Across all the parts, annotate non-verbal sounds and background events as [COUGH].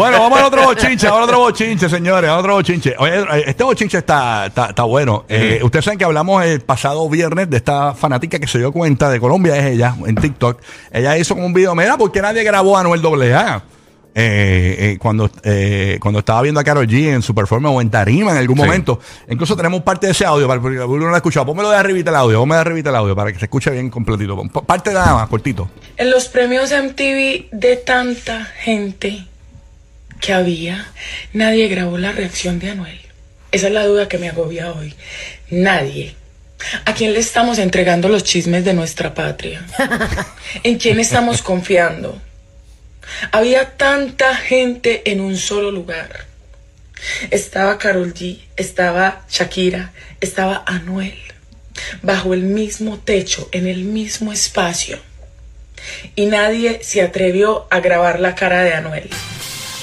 Bueno, vamos al otro bochinche, al otro bochinche, señores, al otro bochinche. Oye, este bochinche está, está, está bueno. Eh, ustedes saben que hablamos el pasado viernes de esta fanática que se dio cuenta de Colombia, es ella, en TikTok. Ella hizo como un video, mira, ¿por qué nadie grabó a Noel AA? Eh, eh, cuando, eh, cuando estaba viendo a Karol G en su performance o en tarima en algún Sí. momento. Incluso tenemos parte de ese audio, para, porque uno no lo ha escuchado. Pónmelo de arribita el audio, pónmelo de arribita el audio para que se escuche bien completito. Parte nada más, cortito. En los premios MTV de tanta gente que había, nadie grabó la reacción de Anuel. Esa es la duda que me agobia hoy. Nadie. ¿A quién le estamos entregando los chismes de nuestra patria? [LAUGHS] ¿En quién estamos confiando? Había tanta gente en un solo lugar. Estaba Carol G, estaba Shakira, estaba Anuel, bajo el mismo techo, en el mismo espacio. Y nadie se atrevió a grabar la cara de Anuel.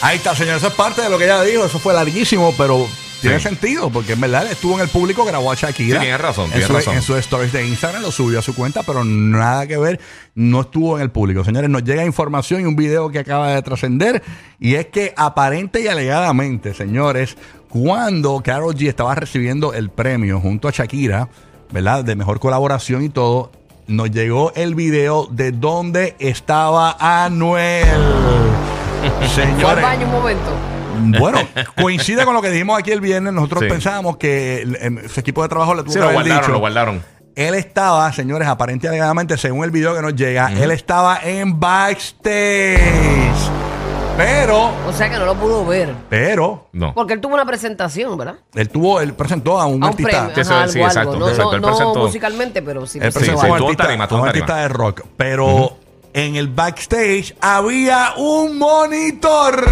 Ahí está, señor. Eso es parte de lo que ella dijo. Eso fue larguísimo, pero tiene Sí. sentido, porque en verdad estuvo en el público, grabó a Shakira. Sí, tienes razón, en tienes su, razón. En sus stories de Instagram lo subió a su cuenta, pero nada que ver, no estuvo en el público. Señores, nos llega información y un video que acaba de trascender, y es que aparente y alegadamente, señores, cuando Karol G estaba recibiendo el premio junto a Shakira, ¿verdad? De mejor colaboración y todo, nos llegó el video de donde estaba Anuel. Fue [LAUGHS] al Señores. baño un momento. Bueno, coincide con lo que dijimos aquí el viernes. Nosotros Sí. pensábamos que el- su equipo de trabajo le tuvo Sí, que lo haber guardaron, dicho. lo guardaron. Él estaba, señores, aparente y alegadamente, según el video que nos llega, él estaba en backstage. Pero, O sea que no lo pudo ver. pero, No. Porque él tuvo una presentación, ¿verdad? él tuvo, él presentó a un A un artista. premio. Sí, eso ajá, es, sí, algo, exacto, algo. No, exacto, no, él no presentó- musicalmente, pero sí Él presentó a un artista, tarima, tuvo a un tarima. artista de rock. Pero en el backstage había un monitor,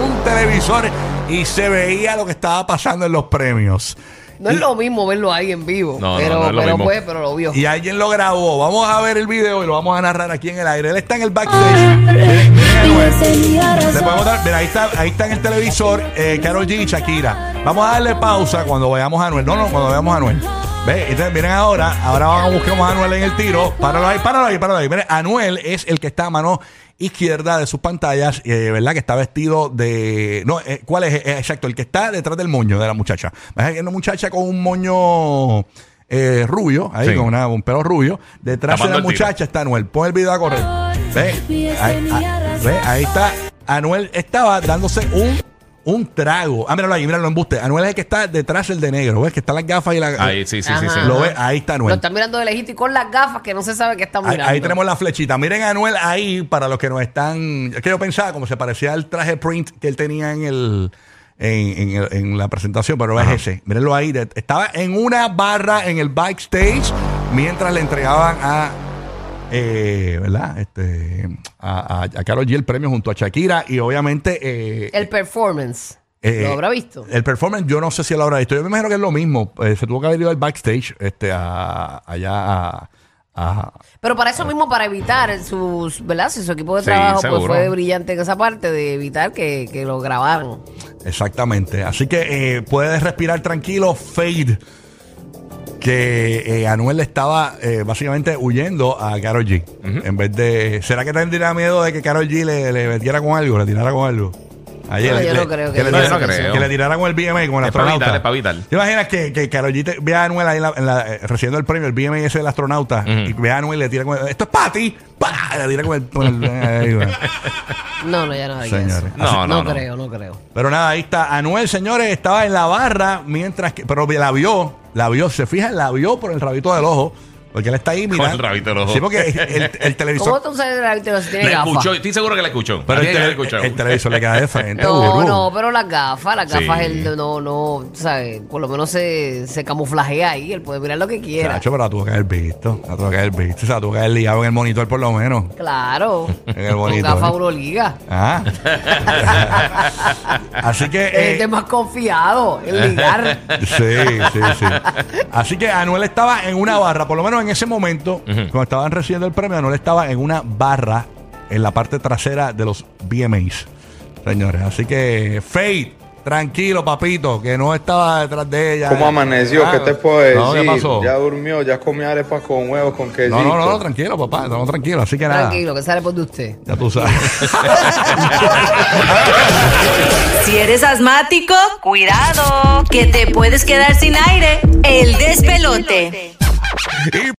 un televisor, y se veía lo que estaba pasando en los premios. No es lo mismo verlo ahí en vivo. No, no, pero, no es lo pero mismo. pues, pero lo vio. Y alguien lo grabó. Vamos a ver el video y lo vamos a narrar aquí en el aire. Él está en el backstage. Miren, miren a Noel. Le podemos dar, mira, ahí está, ahí está en el televisor eh, Karol G y Shakira. Vamos a darle pausa cuando veamos a Anuel. No, no, cuando veamos a Anuel. Ve, entonces miren ahora, ahora vamos a buscar a Anuel en el tiro. Páralo ahí, páralo ahí, páralo ahí. Miren, Anuel es el que está a mano izquierda de sus pantallas, eh, ¿verdad? Que está vestido de... No, eh, ¿cuál es? Eh, exacto, el que está detrás del moño de la muchacha. Ves que una muchacha con un moño eh, rubio, ahí Sí. con una- un pelo rubio. Detrás de la tiro. muchacha está Anuel. Pon el video a correr. Ve, ahí, ah, ve, ahí está. Anuel estaba dándose un, un trago. Ah, míralo ahí, míralo en buste. Anuel es el que está detrás del de negro. ¿Ves? Que están las gafas y la. Ahí, sí, sí, sí, sí. Ajá. Lo ve, ahí está Lo Anuel. está mirando de lejito y con las gafas que no se sabe qué está mirando. ahí tenemos la flechita. Miren a Anuel ahí para los que no están. Es que yo pensaba como se parecía al traje print que él tenía en el. En, en el- en la presentación, pero es ese. Mírenlo ahí. de- estaba en una barra en el backstage mientras le entregaban a. eh, ¿Verdad? Este. A, a, a Karol G el premio junto a Shakira y obviamente. eh, El performance. eh, ¿Lo habrá visto? El performance, yo no sé si lo habrá visto. Yo me imagino que es lo mismo. Eh, se tuvo que haber ido al backstage este, a, allá a, Pero para eso mismo, para evitar sus, ¿verdad? Si su equipo de Sí, trabajo pues, fue brillante en esa parte, de evitar que, que lo grabaran. Exactamente. Así que eh, puedes respirar tranquilo, Fade. Que eh, Anuel estaba eh, básicamente huyendo a Karol G. En vez de. ¿Será que tendría miedo de que Karol G le, le metiera con algo? ¿Le tirara con algo? Ayer, No, yo le- no creo que le ella tirara- haga eso. que le tirara con el BMA, con el Es para astronauta. es para. ¿Te imaginas que, que Karol G te- ve a Anuel ahí en la- en la- eh, recibiendo el premio, el BMA ese del astronauta, y ve a Anuel y le tira con el, esto es para ti, ¡Pah! le tira con el, con el- [LAUGHS] ahí va. No, no, ya no hay Señores. eso. No, no, no, no. creo, no creo. Pero nada, ahí está. Anuel, señores, estaba en la barra mientras que. Pero la vio, la vio, se fija, la vio por el rabito del ojo. Porque él está ahí, mira. el rabito del ojo. Sí, porque el, el- el televisor. ¿Cómo tú sabes la víctima si tiene Le gafas? escuchó, estoy seguro que le escuchó. Pero el, tele- escuchado. el televisor le queda de frente. [LAUGHS] No, no, pero las gafas, las Sí. gafas, él no, no, ¿sabes? Por lo menos se, se camuflajea ahí, él puede mirar lo que quiera. Chacho, pero la tuvo que haber visto. La tuvo que haber visto. O sea, la tuvo que haber ligado en el monitor por lo menos. Claro. [LAUGHS] En el Con gafas Euroliga. Ah. [LAUGHS] Así que. Es eh, el más confiado en ligar. Sí, sí, sí. Así que Anuel estaba en una barra, por lo menos en ese momento, cuando estaban recibiendo el premio, Anuel estaba en una barra en la parte trasera de los VMAs. Señores, así que Fade, Tranquilo, papito, que no estaba detrás de ella. ¿Cómo amaneció? Ah, ¿Qué te puedo decir? No, ¿qué pasó? Ya durmió, ya comió arepas con huevos, con quesito. No, no, no, tranquilo, papá, estamos tranquilos, así que nada. Tranquilo, que sale por de usted. Ya tú sabes. [LAUGHS] Si eres asmático, cuidado, que te puedes quedar sin aire. El despelote.